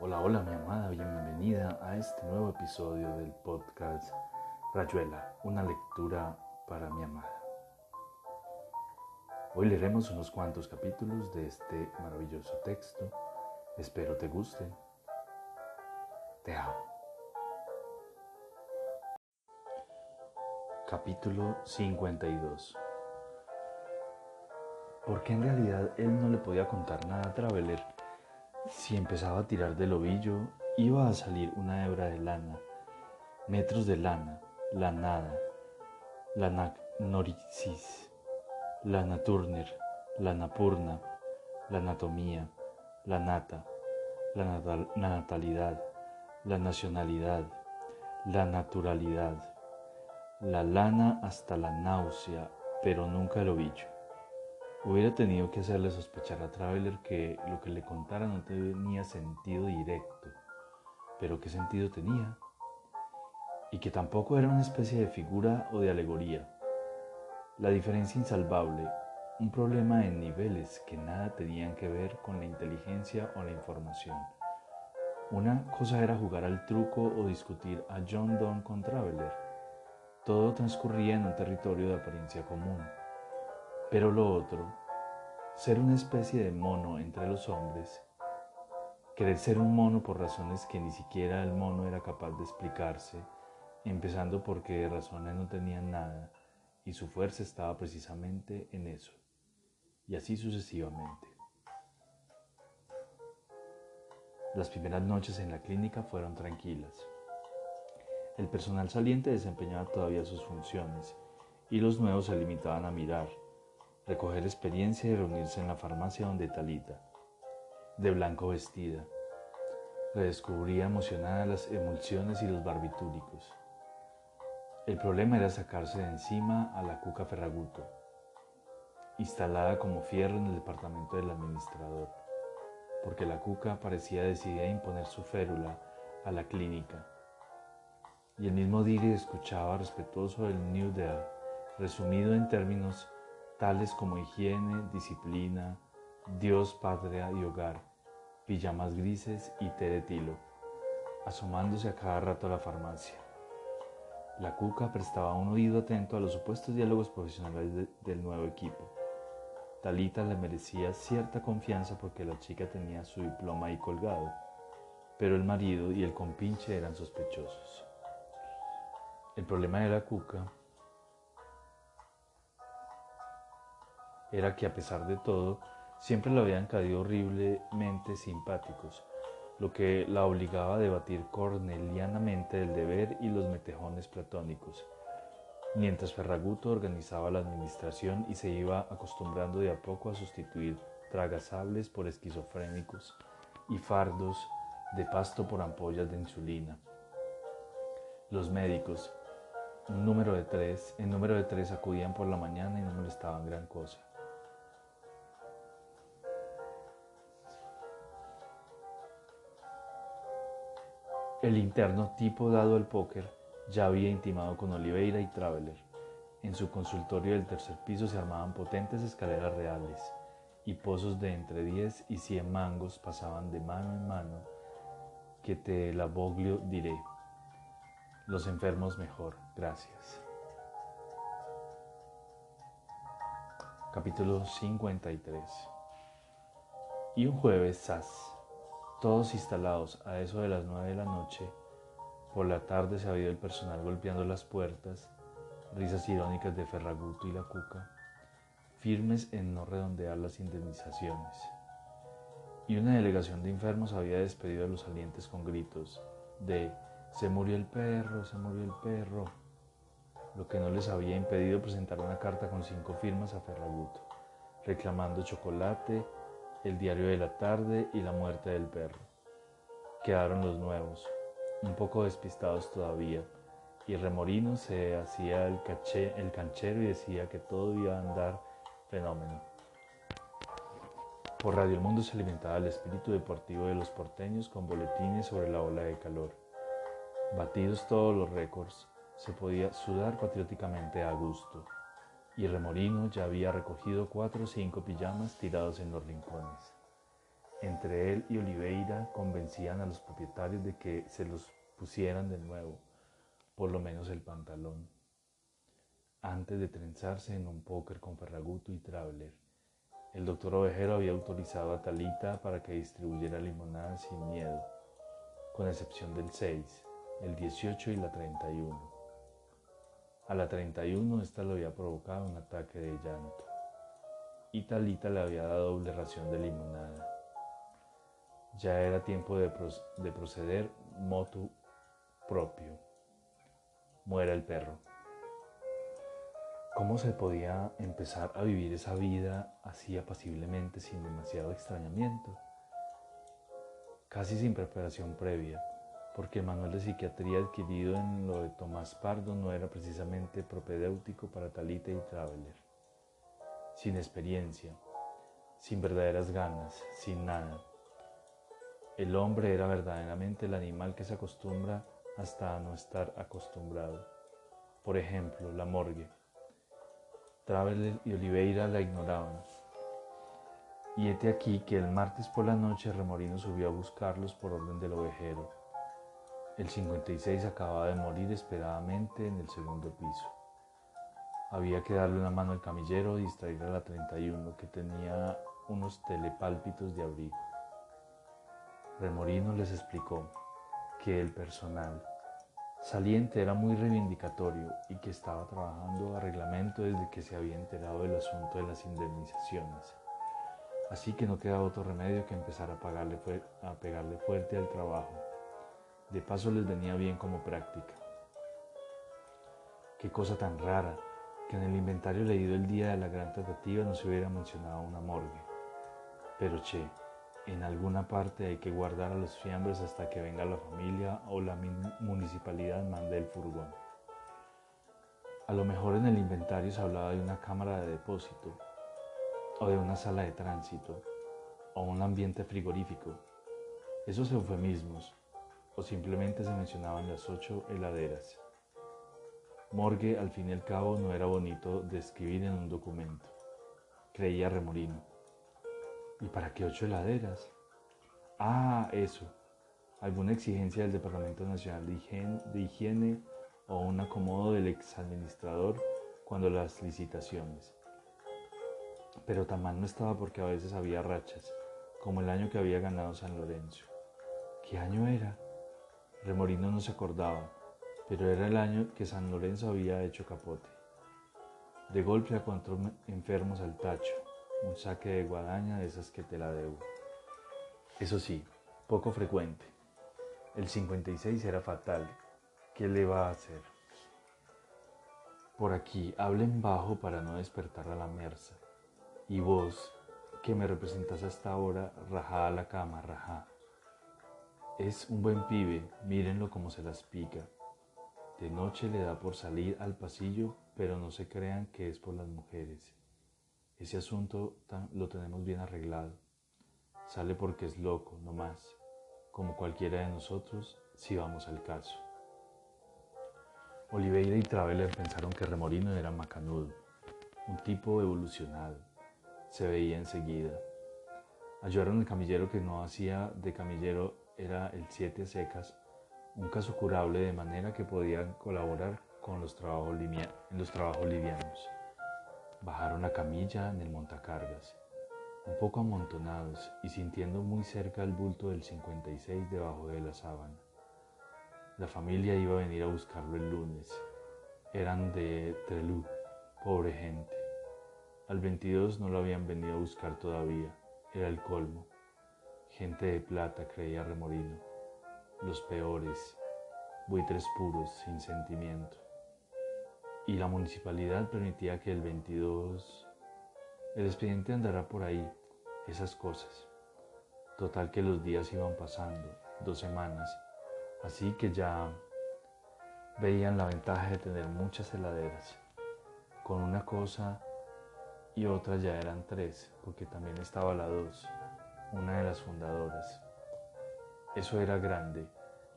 Hola, hola mi amada, bienvenida a este nuevo episodio del podcast Rayuela, una lectura para mi amada. Hoy leeremos unos cuantos capítulos de este maravilloso texto. Espero te guste. Te amo. Capítulo 52 Porque en realidad él no le podía contar nada a Traveler si empezaba a tirar del ovillo, iba a salir una hebra de lana, metros de lana, lanada, lana noricis, lana turner, lana purna, la anatomía, la nata, la, la natalidad, la nacionalidad, la naturalidad, la lana hasta la náusea, pero nunca el ovillo. Hubiera tenido que hacerle sospechar a Traveler que lo que le contara no tenía sentido directo, pero qué sentido tenía, y que tampoco era una especie de figura o de alegoría. La diferencia insalvable, un problema en niveles que nada tenían que ver con la inteligencia o la información. Una cosa era jugar al truco o discutir a John Donne con Traveler. Todo transcurría en un territorio de apariencia común pero lo otro, ser una especie de mono entre los hombres, querer ser un mono por razones que ni siquiera el mono era capaz de explicarse, empezando porque de razones no tenían nada y su fuerza estaba precisamente en eso, y así sucesivamente. Las primeras noches en la clínica fueron tranquilas. El personal saliente desempeñaba todavía sus funciones y los nuevos se limitaban a mirar, recoger experiencia y reunirse en la farmacia donde Talita, de blanco vestida, redescubría emocionada las emulsiones y los barbitúricos. El problema era sacarse de encima a la cuca Ferraguto, instalada como fierro en el departamento del administrador, porque la cuca parecía decidida a imponer su férula a la clínica. Y el mismo Diri escuchaba respetuoso el New Deal, resumido en términos tales como higiene, disciplina, Dios, patria y hogar, pijamas grises y té de tilo, asomándose a cada rato a la farmacia. La cuca prestaba un oído atento a los supuestos diálogos profesionales del nuevo equipo. Talita le merecía cierta confianza porque la chica tenía su diploma ahí colgado, pero el marido y el compinche eran sospechosos. El problema de la cuca era que a pesar de todo, siempre le habían caído horriblemente simpáticos, lo que la obligaba a debatir cornelianamente el deber y los metejones platónicos, mientras Ferraguto organizaba la administración y se iba acostumbrando de a poco a sustituir tragasables por esquizofrénicos y fardos de pasto por ampollas de insulina. Los médicos, un número de tres, en número de tres acudían por la mañana y no molestaban gran cosa. El interno tipo dado al póker ya había intimado con Oliveira y Traveler. En su consultorio del tercer piso se armaban potentes escaleras reales y pozos de entre 10 y 100 mangos pasaban de mano en mano que te la boglio diré. Los enfermos mejor, gracias. Capítulo 53 Y un jueves, Sass todos instalados a eso de las nueve de la noche. Por la tarde se ha oído el personal golpeando las puertas, risas irónicas de Ferraguto y la Cuca, firmes en no redondear las indemnizaciones. Y una delegación de enfermos había despedido a los salientes con gritos de se murió el perro, se murió el perro, lo que no les había impedido presentar una carta con cinco firmas a Ferraguto, reclamando chocolate, el diario de la tarde y la muerte del perro. Quedaron los nuevos, un poco despistados todavía, y Remorino se hacía el, caché, el canchero y decía que todo iba a andar fenómeno. Por Radio El Mundo se alimentaba el espíritu deportivo de los porteños con boletines sobre la ola de calor. Batidos todos los récords, se podía sudar patrióticamente a gusto y Remorino ya había recogido cuatro o cinco pijamas tirados en los rincones. Entre él y Oliveira convencían a los propietarios de que se los pusieran de nuevo, por lo menos el pantalón, antes de trenzarse en un póker con Ferraguto y Traveler. El doctor Ovejero había autorizado a Talita para que distribuyera limonada sin miedo, con excepción del 6, el 18 y la 31. A la 31 esta le había provocado un ataque de llanto y Talita le había dado doble ración de limonada. Ya era tiempo de, de proceder motu propio. Muera el perro. ¿Cómo se podía empezar a vivir esa vida así apaciblemente sin demasiado extrañamiento? Casi sin preparación previa, porque el manual de psiquiatría adquirido en lo de Tomás Pardo no era precisamente propedéutico para Talita y Traveler. Sin experiencia, sin verdaderas ganas, sin nada. El hombre era verdaderamente el animal que se acostumbra hasta a no estar acostumbrado. Por ejemplo, la morgue Traveler y Oliveira la ignoraban. Y hete aquí que el martes por la noche Remorino subió a buscarlos por orden del ovejero. El 56 acababa de morir esperadamente en el segundo piso. Había que darle una mano al camillero y distraer a la 31 que tenía unos telepálpitos de abrigo. Remorino les explicó que el personal Saliente era muy reivindicatorio y que estaba trabajando a reglamento desde que se había enterado del asunto de las indemnizaciones. Así que no quedaba otro remedio que empezar a, a pegarle fuerte al trabajo. De paso les venía bien como práctica. Qué cosa tan rara que en el inventario leído el día de la gran tratativa no se hubiera mencionado una morgue. Pero che, en alguna parte hay que guardar a los fiambres hasta que venga la familia o la municipalidad mande el furgón. A lo mejor en el inventario se hablaba de una cámara de depósito, o de una sala de tránsito, o un ambiente frigorífico. Esos eufemismos, o simplemente se mencionaban las ocho heladeras. Morgue, al fin y al cabo, no era bonito de escribir en un documento, creía Remorino. ¿Y para qué ocho heladeras? Ah, eso. ¿Alguna exigencia del Departamento Nacional de Higiene, o un acomodo del exadministrador cuando las licitaciones? Pero tan mal no estaba porque a veces había rachas, como el año que había ganado San Lorenzo. ¿Qué año era? Remorino no se acordaba, pero era el año que San Lorenzo había hecho capote. De golpe a cuatro enfermos al tacho, un saque de guadaña de esas que te la debo. Eso sí, poco frecuente. El 56 era fatal. ¿Qué le va a hacer? Por aquí, hablen bajo para no despertar a la merza. Y vos, que me representas hasta ahora, rajá a la cama, rajá. Es un buen pibe, mírenlo como se las pica. De noche le da por salir al pasillo, pero no se crean que es por las mujeres. Ese asunto lo tenemos bien arreglado. Sale porque es loco, no más, como cualquiera de nosotros, si vamos al caso. Oliveira y Traveler pensaron que Remorino era macanudo, un tipo evolucionado. Se veía enseguida. Ayudaron al camillero que no hacía de camillero era el siete secas, un caso curable de manera que podían colaborar con los trabajos en los trabajos livianos. Bajaron a camilla en el montacargas, un poco amontonados y sintiendo muy cerca el bulto del 56 debajo de la sábana. La familia iba a venir a buscarlo el lunes. Eran de Trelú, pobre gente. Al 22 no lo habían venido a buscar todavía, era el colmo. Gente de plata, creía Remorino. Los peores, buitres puros, sin sentimiento y la municipalidad permitía que el 22 el expediente andará por ahí, esas cosas. Total que los días iban pasando, dos semanas, así que ya veían la ventaja de tener muchas heladeras. Con una cosa y otra ya eran tres, porque también estaba la dos, una de las fundadoras. Eso era grande.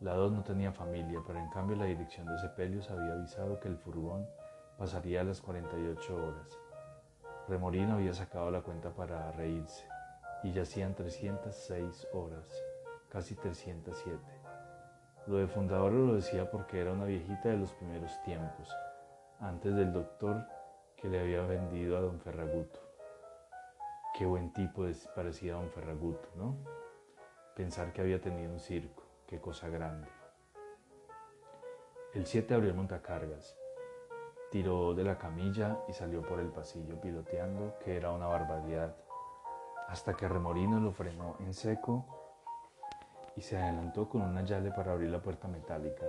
La dos no tenía familia, pero en cambio la dirección de Sepelios había avisado que el furgón pasaría las 48 horas. Remorino había sacado la cuenta para reírse. y ya hacían 306 horas, casi 307. Lo de fundadora lo decía porque era una viejita de los primeros tiempos, antes del doctor que le había vendido a don Ferraguto. Qué buen tipo parecía don Ferraguto, ¿no? Pensar que había tenido un circo, qué cosa grande. El 7 abrió el montacargas, tiró de la camilla y salió por el pasillo piloteando, que era una barbaridad, hasta que Remorino lo frenó en seco y se adelantó con una llave para abrir la puerta metálica,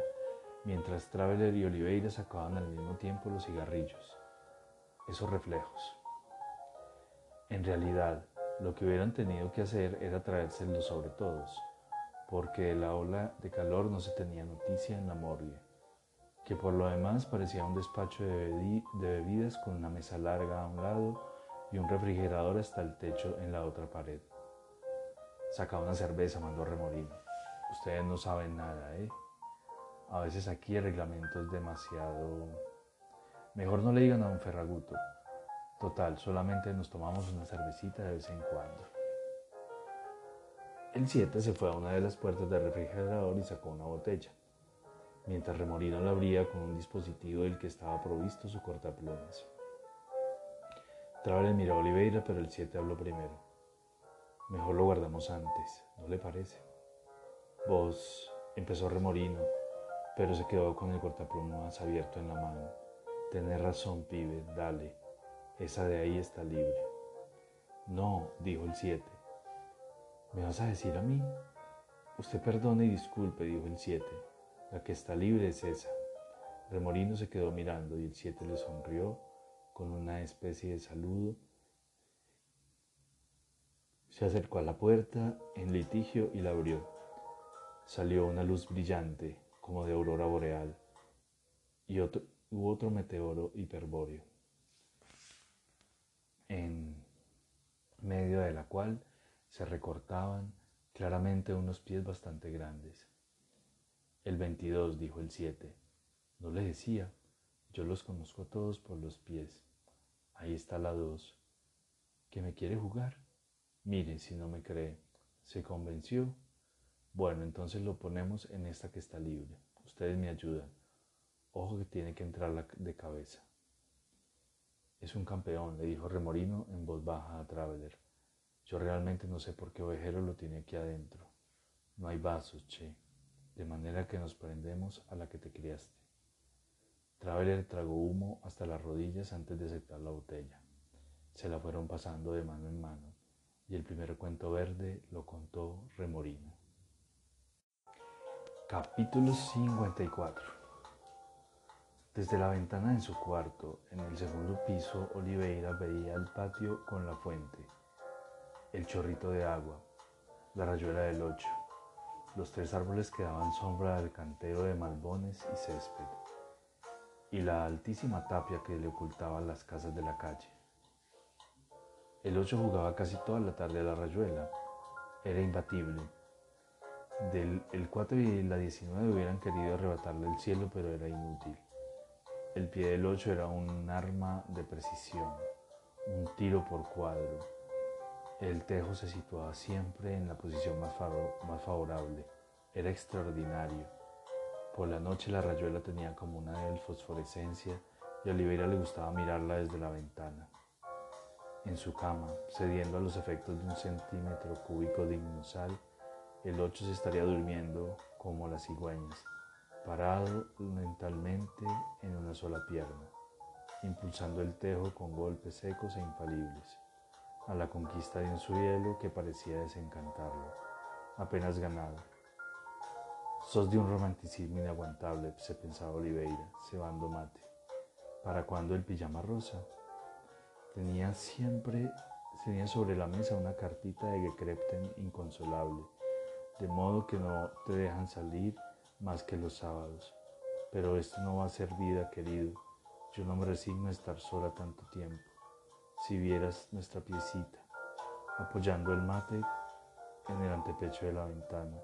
mientras Traveler y Oliveira sacaban al mismo tiempo los cigarrillos. Esos reflejos. En realidad, lo que hubieran tenido que hacer era traérselos sobre todos, porque de la ola de calor no se tenía noticia en la morgue, que por lo demás parecía un despacho de, bebidas con una mesa larga a un lado y un refrigerador hasta el techo en la otra pared. Saca una cerveza, mandó Remorino. Ustedes no saben nada, ¿eh? A veces aquí el reglamento es demasiado... Mejor no le digan a un Ferraguto. Total, solamente nos tomamos una cervecita de vez en cuando. El 7 se fue a una de las puertas del refrigerador y sacó una botella, mientras Remorino la abría con un dispositivo del que estaba provisto su cortaplumas. Travel miró a Oliveira, pero el 7 habló primero. Mejor lo guardamos antes, ¿no le parece? Vos, empezó Remorino, pero se quedó con el cortaplumas abierto en la mano. Tenés razón, pibe, dale. Esa de ahí está libre. No, dijo el 7. ¿Me vas a decir a mí? Usted perdone y disculpe, dijo el 7. La que está libre es esa. Remorino se quedó mirando y el 7 le sonrió con una especie de saludo. Se acercó a la puerta en litigio y la abrió. Salió una luz brillante, como de aurora boreal, y otro, otro meteoro hiperbóreo en medio de la cual se recortaban claramente unos pies bastante grandes. El 22, dijo el 7. No le decía, yo los conozco a todos por los pies. Ahí está la 2. ¿Que me quiere jugar? Mire, si no me cree. ¿Se convenció? Bueno, entonces lo ponemos en esta que está libre. Ustedes me ayudan. Ojo que tiene que entrar de cabeza. Es un campeón, le dijo Remorino en voz baja a Traveler. Yo realmente no sé por qué Ovejero lo tiene aquí adentro. No hay vasos, che, de manera que nos prendemos a la que te criaste. Traveler tragó humo hasta las rodillas antes de aceptar la botella. Se la fueron pasando de mano en mano, y el primer cuento verde lo contó Remorino. Capítulo 54 desde la ventana de su cuarto, en el segundo piso, Oliveira veía el patio con la fuente, el chorrito de agua, la rayuela del ocho, los tres árboles que daban sombra al cantero de malbones y césped, y la altísima tapia que le ocultaba las casas de la calle. El ocho jugaba casi toda la tarde a la rayuela, era imbatible. Del, el 4 y la 19 hubieran querido arrebatarle el cielo, pero era inútil. El pie del 8 era un arma de precisión, un tiro por cuadro. El tejo se situaba siempre en la posición más, favorable. Era extraordinario. Por la noche la rayuela tenía como una débil fosforescencia y a Oliveira le gustaba mirarla desde la ventana. En su cama, cediendo a los efectos de un centímetro cúbico de inmusal, el 8 se estaría durmiendo como las cigüeñas parado mentalmente en una sola pierna, impulsando el tejo con golpes secos e infalibles, a la conquista de un suelo que parecía desencantarlo, apenas ganado. Sos de un romanticismo inaguantable, se pensaba Oliveira, cebando mate. ¿Para cuándo el pijama rosa? Tenía siempre, tenía sobre la mesa una cartita de Gekrepten inconsolable, de modo que no te dejan salir más que los sábados. Pero esto no va a ser vida, querido. Yo no me resigno a estar sola tanto tiempo. Si vieras nuestra piecita, apoyando el mate en el antepecho de la ventana.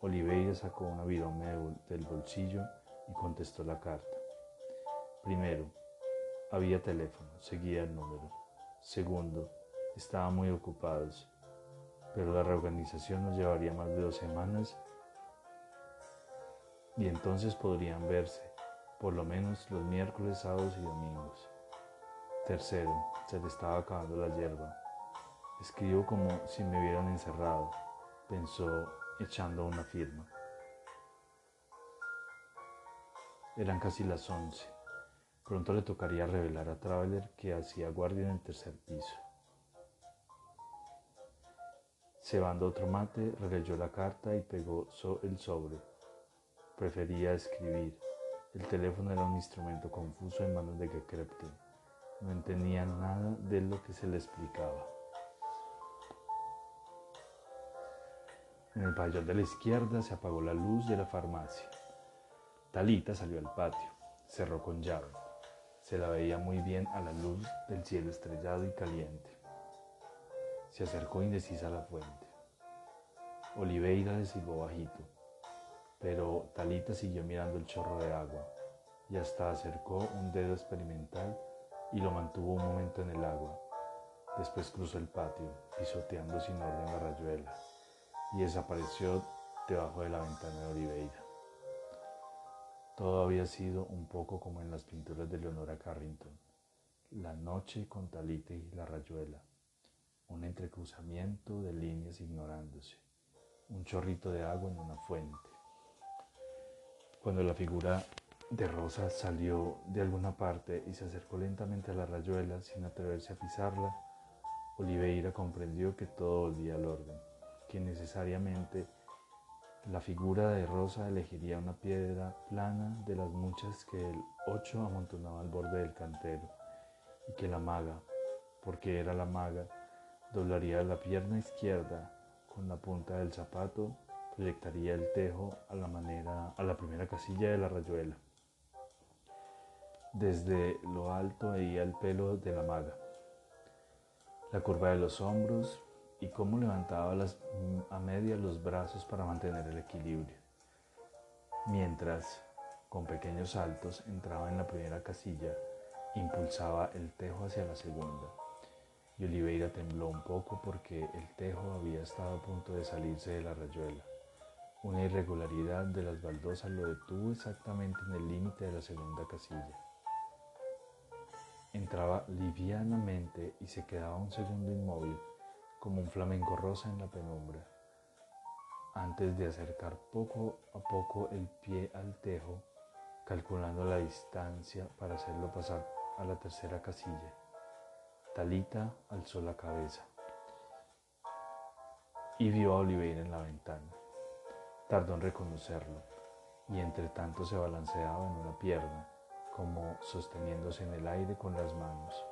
Oliveira sacó una virome del bolsillo y contestó la carta. Primero, había teléfono, seguía el número. Segundo, estaban muy ocupados. pero la reorganización nos llevaría más de dos semanas y entonces podrían verse, por lo menos los miércoles, sábados y domingos. Tercero, se le estaba acabando la hierba. Escribo como si me hubieran encerrado, pensó echando una firma. Eran casi las once. Pronto le tocaría revelar a Traveler que hacía guardia en el tercer piso. Cebando otro mate, releyó la carta y pegó el sobre. Prefería escribir. El teléfono era un instrumento confuso en manos de Gekrepte. No entendía nada de lo que se le explicaba. En el pabellón de la izquierda se apagó la luz de la farmacia. Talita salió al patio, cerró con llave. Se la veía muy bien a la luz del cielo estrellado y caliente. Se acercó indecisa a la fuente. Oliveira silbó bajito pero Talita siguió mirando el chorro de agua y hasta acercó un dedo experimental y lo mantuvo un momento en el agua. Después cruzó el patio, pisoteando sin orden la rayuela, y desapareció debajo de la ventana de Oliveira. Todo había sido un poco como en las pinturas de Leonora Carrington. La noche con Talita y la rayuela, un entrecruzamiento de líneas ignorándose, un chorrito de agua en una fuente cuando la figura de Rosa salió de alguna parte y se acercó lentamente a la rayuela sin atreverse a pisarla, Oliveira comprendió que todo volvía al orden, que necesariamente la figura de Rosa elegiría una piedra plana de las muchas que el ocho amontonaba al borde del cantero, y que la maga, porque era la maga, doblaría la pierna izquierda con la punta del zapato proyectaría el tejo a la manera a la primera casilla de la rayuela. Desde lo alto veía el pelo de la maga, la curva de los hombros y cómo levantaba las, a media los brazos para mantener el equilibrio, mientras con pequeños saltos entraba en la primera casilla, impulsaba el tejo hacia la segunda y Oliveira tembló un poco porque el tejo había estado a punto de salirse de la rayuela. Una irregularidad de las baldosas lo detuvo exactamente en el límite de la segunda casilla. Entraba livianamente y se quedaba un segundo inmóvil, como un flamenco rosa en la penumbra, antes de acercar poco a poco el pie al tejo, calculando la distancia para hacerlo pasar a la tercera casilla. Talita alzó la cabeza y vio a Oliveira en la ventana. Tardó en reconocerlo y entre tanto se balanceaba en una pierna, como sosteniéndose en el aire con las manos.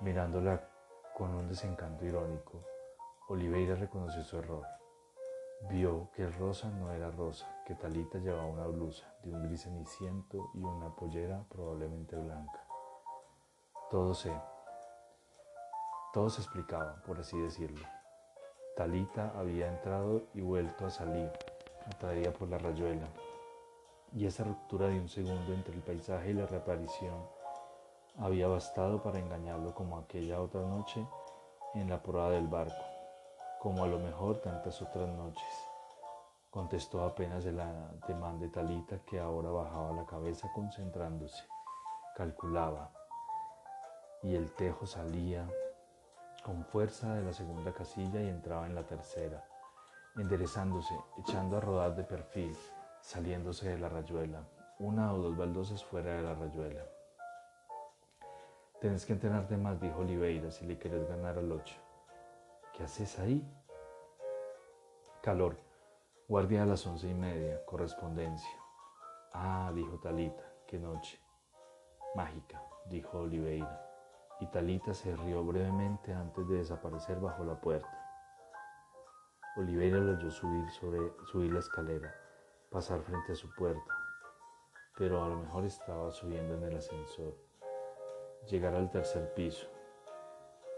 Mirándola con un desencanto irónico, Oliveira reconoció su error. Vio que rosa no era rosa, que Talita llevaba una blusa de un gris ceniciento y una pollera probablemente blanca. Todo se, todo se explicaba, por así decirlo. Talita había entrado y vuelto a salir atraída por la rayuela, y esa ruptura de un segundo entre el paisaje y la reaparición había bastado para engañarlo como aquella otra noche en la proa del barco, como a lo mejor tantas otras noches. Contestó apenas el ademán de Talita que ahora bajaba la cabeza concentrándose, calculaba, y el tejo salía con fuerza de la segunda casilla y entraba en la tercera enderezándose, echando a rodar de perfil, saliéndose de la rayuela, una o dos baldosas fuera de la rayuela. Tienes que entrenarte más, dijo Oliveira, si le quieres ganar al ocho. ¿Qué haces ahí? Calor. Guardia a las once y media. Correspondencia. Ah, dijo Talita, qué noche. Mágica, dijo Oliveira. Y Talita se rió brevemente antes de desaparecer bajo la puerta. Oliveira lo oyó subir, sobre, subir la escalera, pasar frente a su puerta, pero a lo mejor estaba subiendo en el ascensor. Llegar al tercer piso.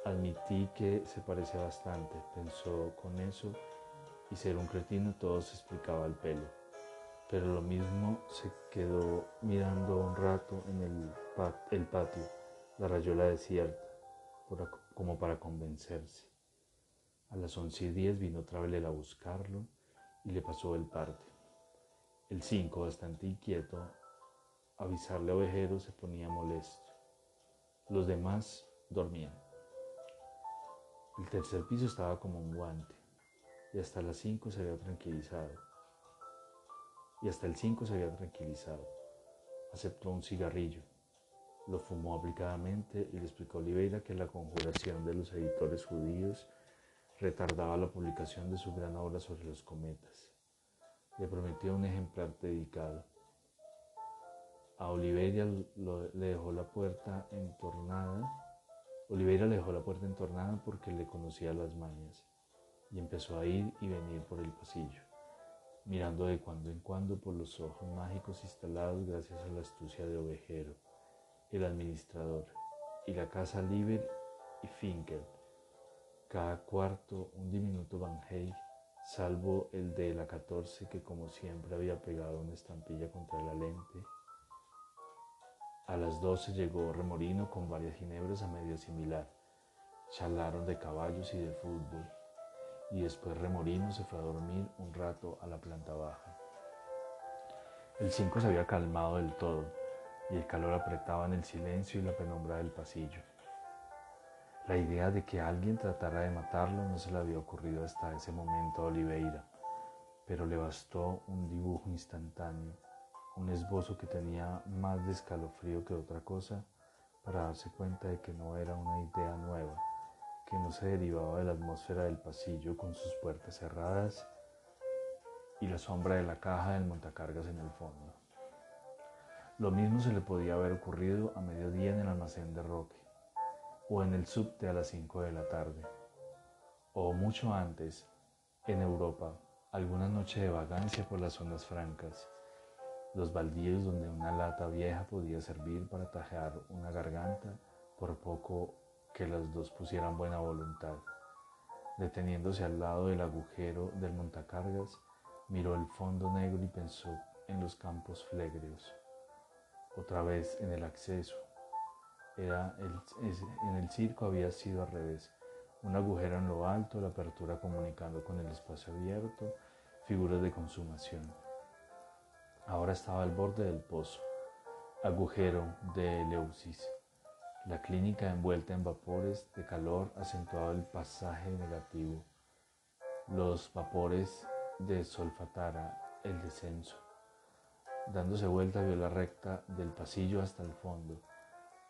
Admití que se parecía bastante, pensó con eso, y ser un cretino todo se explicaba al pelo. Pero lo mismo se quedó mirando un rato en el, el patio, la rayuela desierta, como para convencerse. A las once y diez vino otra vez a buscarlo y le pasó el parte. El cinco, bastante inquieto, avisarle a Ovejero se ponía molesto. Los demás dormían. El tercer piso estaba como un guante y hasta las cinco se había tranquilizado. Y hasta el cinco se había tranquilizado. Aceptó un cigarrillo, lo fumó aplicadamente y le explicó a Oliveira que la conjuración de los editores judíos retardaba la publicación de su gran obra sobre los cometas. Le prometió un ejemplar dedicado. A Oliveira le dejó la puerta entornada. Oliveira le dejó la puerta entornada porque le conocía las mañas y empezó a ir y venir por el pasillo, mirando de cuando en cuando por los ojos mágicos instalados gracias a la astucia de Ovejero, el administrador, y la casa Liber y Finkel cada cuarto un diminuto Van salvo el de la 14 que como siempre había pegado una estampilla contra la lente. A las 12 llegó Remorino con varias ginebras a medio similar. Charlaron de caballos y de fútbol. Y después Remorino se fue a dormir un rato a la planta baja. El 5 se había calmado del todo y el calor apretaba en el silencio y la penumbra del pasillo. La idea de que alguien tratara de matarlo no se le había ocurrido hasta ese momento a Oliveira, pero le bastó un dibujo instantáneo, un esbozo que tenía más de escalofrío que otra cosa para darse cuenta de que no era una idea nueva, que no se derivaba de la atmósfera del pasillo con sus puertas cerradas y la sombra de la caja del montacargas en el fondo. Lo mismo se le podía haber ocurrido a mediodía en el almacén de Roque o en el subte a las 5 de la tarde, o mucho antes, en Europa, alguna noche de vagancia por las zonas francas, los baldíos donde una lata vieja podía servir para tajear una garganta por poco que las dos pusieran buena voluntad. Deteniéndose al lado del agujero del montacargas, miró el fondo negro y pensó en los campos flegreos. Otra vez en el acceso, en el circo había sido al revés. Un agujero en lo alto, la apertura comunicando con el espacio abierto, figuras de consumación. Ahora estaba al borde del pozo. Agujero de Eleusis. La clínica envuelta en vapores de calor acentuaba el pasaje negativo. Los vapores de Solfatara, el descenso. Dándose vuelta vio la recta del pasillo hasta el fondo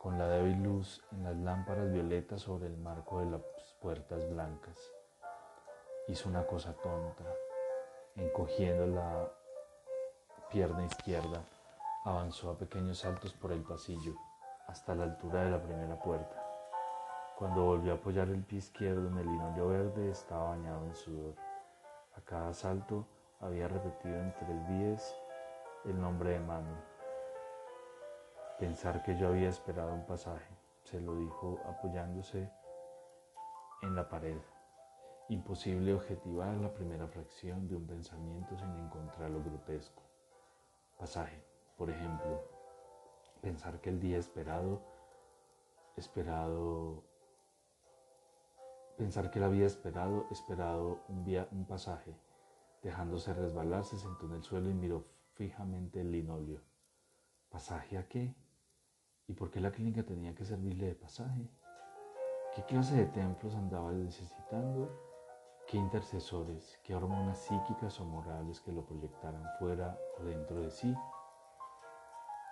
con la débil luz en las lámparas violetas sobre el marco de las puertas blancas. Hizo una cosa tonta, encogiendo la pierna izquierda, avanzó a pequeños saltos por el pasillo hasta la altura de la primera puerta. Cuando volvió a apoyar el pie izquierdo en el linoleo verde, estaba bañado en sudor. A cada salto había repetido entre el diez el nombre de Manu. Pensar que yo había esperado un pasaje, se lo dijo apoyándose en la pared. Imposible objetivar la primera fracción de un pensamiento sin encontrar lo grotesco. Pasaje, por ejemplo, pensar que el día esperado, esperado, pensar que él había esperado, esperado un, un pasaje, dejándose resbalar, se sentó en el suelo y miró fijamente el linoleo. ¿Pasaje a qué? ¿Y por qué la clínica tenía que servirle de pasaje? ¿Qué clase de templos andaba necesitando? ¿Qué intercesores? ¿Qué hormonas psíquicas o morales que lo proyectaran fuera o dentro de sí?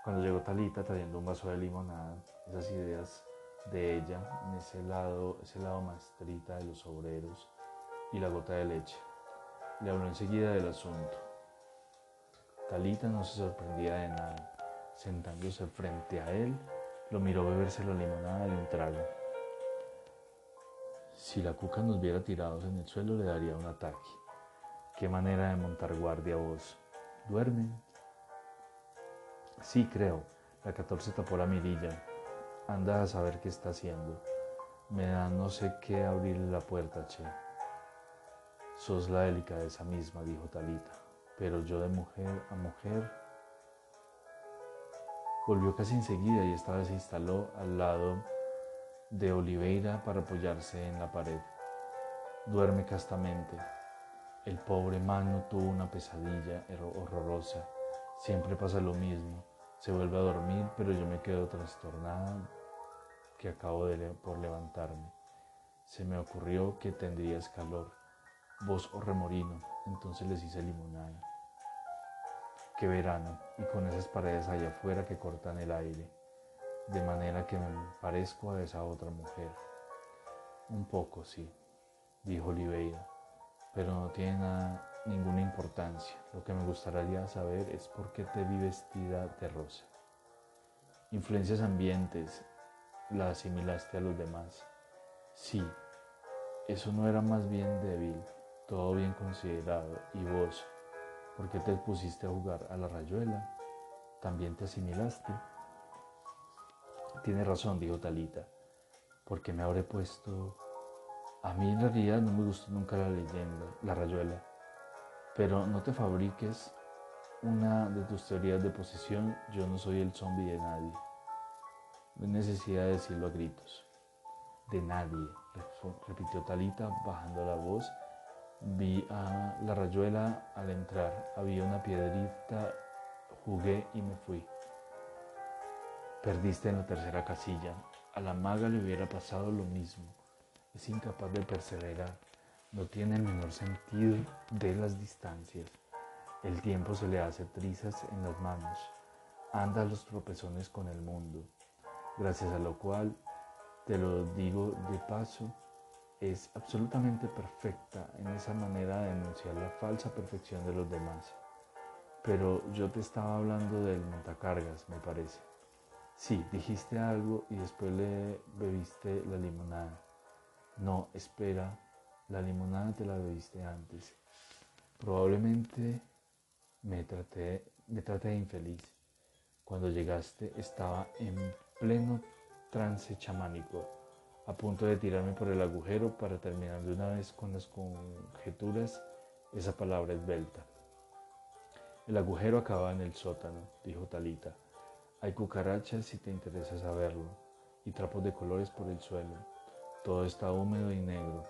Cuando llegó Talita trayendo un vaso de limonada, esas ideas de ella en ese lado, ese lado maestrita de los obreros y la gota de leche, le habló enseguida del asunto. Talita no se sorprendía de nada Sentándose frente a él, lo miró beberse la limonada de un trago. Si la cuca nos viera tirados en el suelo, le daría un ataque. Qué manera de montar guardia vos. ¿Duermen? Sí, creo. La 14 tapó la mirilla. Anda a saber qué está haciendo. Me da no sé qué abrirle la puerta, che. Sos la delicadeza misma, dijo Talita. Pero yo de mujer a mujer Volvió casi enseguida y esta vez se instaló al lado de Oliveira para apoyarse en la pared. Duerme castamente. El pobre Manu tuvo una pesadilla horrorosa. Siempre pasa lo mismo. Se vuelve a dormir, pero yo me quedo trastornada que acabo de por levantarme. Se me ocurrió que tendrías calor, vos o remorino, entonces les hice limonada. Qué verano, y con esas paredes allá afuera que cortan el aire, de manera que me parezco a esa otra mujer. Un poco, sí, dijo Oliveira, pero no tiene ninguna importancia. Lo que me gustaría saber es por qué te vi vestida de rosa. Influencias ambientes, la asimilaste a los demás. Sí, eso no era más bien débil, todo bien considerado. ¿Y vos? ¿Por qué te pusiste a jugar a la rayuela? ¿También te asimilaste? Tiene razón, dijo Talita, porque me habré puesto... A mí en realidad no me gustó nunca la leyenda, la rayuela, pero no te fabriques una de tus teorías de posesión, yo no soy el zombie de nadie. No hay necesidad de decirlo a gritos. De nadie, repitió Talita bajando la voz. Vi a la rayuela al entrar. Había una piedrita, jugué y me fui. Perdiste en la tercera casilla. A la maga le hubiera pasado lo mismo. Es incapaz de perseverar. No tiene el menor sentido de las distancias. El tiempo se le hace trizas en las manos. Anda a los tropezones con el mundo gracias a lo cual, te lo digo de paso, es absolutamente perfecta en esa manera de denunciar la falsa perfección de los demás. Pero yo te estaba hablando del montacargas, me parece. Sí, dijiste algo y después le bebiste la limonada. No, espera, la limonada te la bebiste antes. Probablemente me traté, me traté de infeliz. Cuando llegaste estaba en pleno trance chamánico, a punto de tirarme por el agujero para terminar de una vez con las conjeturas, esa palabra esbelta. El agujero acaba en el sótano, dijo Talita. Hay cucarachas si te interesa saberlo, y trapos de colores por el suelo. Todo está húmedo y negro,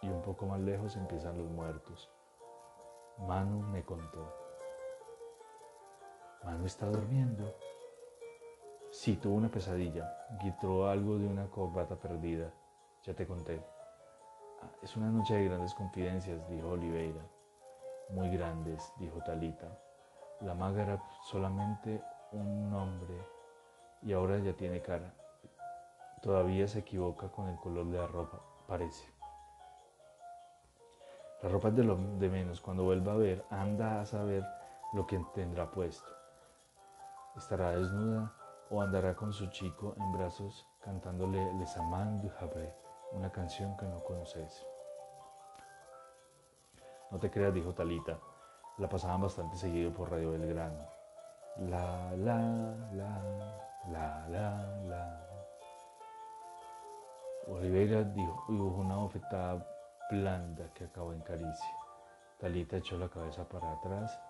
y un poco más lejos empiezan los muertos. Manu me contó. Manu está durmiendo. Sí, tuvo una pesadilla. Gritó algo de una corbata perdida. Ya te conté. Ah, es una noche de grandes confidencias, dijo Oliveira. Muy grandes, dijo Talita. La maga era solamente un nombre y ahora ya tiene cara. Todavía se equivoca con el color de la ropa, parece. La ropa es de lo de menos. Cuando vuelva a ver, anda a saber lo que tendrá puesto. Estará desnuda o andará con su chico en brazos cantándole Les Amants du Havre, una canción que no conoces. No te creas, dijo Talita, la pasaban bastante seguido por Radio Belgrano. La, la, la, la, la, la. Oliveira dijo, dibujó una bofetada blanda que acabó en caricia. Talita echó la cabeza para atrás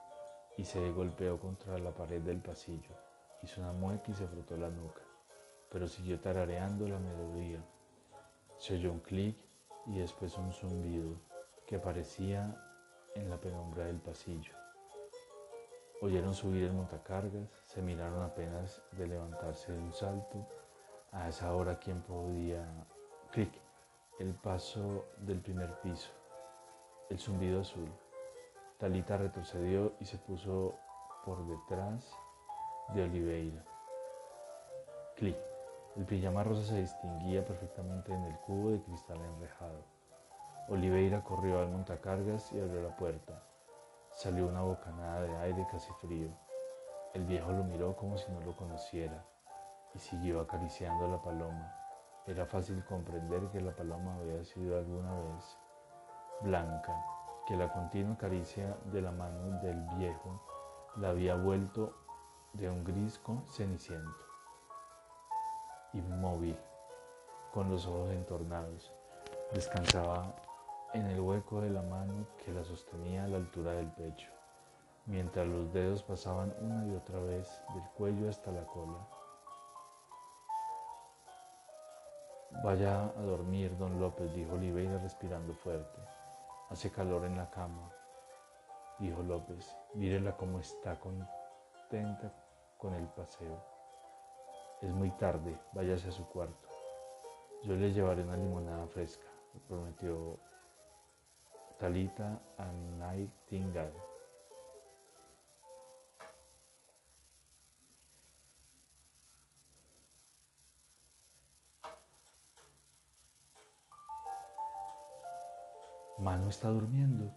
y se golpeó contra la pared del pasillo. Hizo una mueca y se frotó la nuca, pero siguió tarareando la melodía. Se oyó un clic y después un zumbido que aparecía en la penumbra del pasillo. Oyeron subir el montacargas, se miraron apenas de levantarse de un salto. A esa hora, ¿quién podía? Clic, el paso del primer piso, el zumbido azul. Talita retrocedió y se puso por detrás de Oliveira. Clic. El pijama rosa se distinguía perfectamente en el cubo de cristal enrejado. Oliveira corrió al montacargas y abrió la puerta. Salió una bocanada de aire casi frío. El viejo lo miró como si no lo conociera y siguió acariciando a la paloma. Era fácil comprender que la paloma había sido alguna vez blanca, que la continua caricia de la mano del viejo la había vuelto de un grisco ceniciento, inmóvil, con los ojos entornados. Descansaba en el hueco de la mano que la sostenía a la altura del pecho, mientras los dedos pasaban una y otra vez del cuello hasta la cola. Vaya a dormir, don López, dijo Oliveira respirando fuerte. Hace calor en la cama, dijo López. Mírela cómo está contenta con el paseo. Es muy tarde, váyase a su cuarto. Yo le llevaré una limonada fresca, prometió Talita a Nightingale. Manu está durmiendo.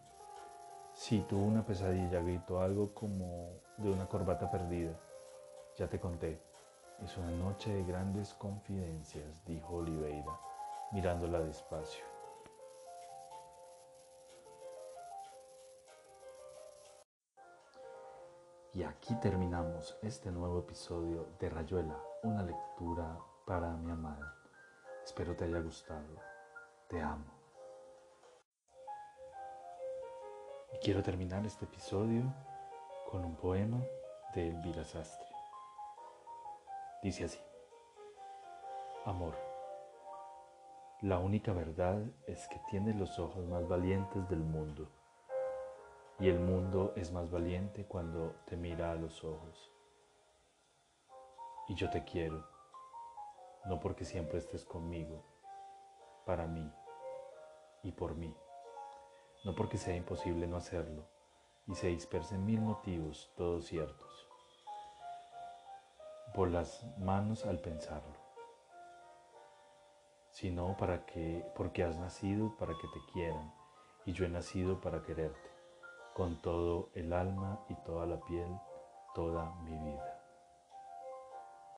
Sí, tuvo una pesadilla, gritó algo como de una corbata perdida. Ya te conté. Es una noche de grandes confidencias, dijo Oliveira, mirándola despacio. Y aquí terminamos este nuevo episodio de Rayuela, una lectura para mi amada. Espero te haya gustado. Te amo. quiero terminar este episodio con un poema de Elvira Sastre. Dice así, Amor, la única verdad es que tienes los ojos más valientes del mundo y el mundo es más valiente cuando te mira a los ojos. Y yo te quiero, no porque siempre estés conmigo, para mí y por mí no porque sea imposible no hacerlo y se dispersen mil motivos, todos ciertos, por las manos al pensarlo, sino para que, porque has nacido para que te quieran y yo he nacido para quererte, con todo el alma y toda la piel, toda mi vida.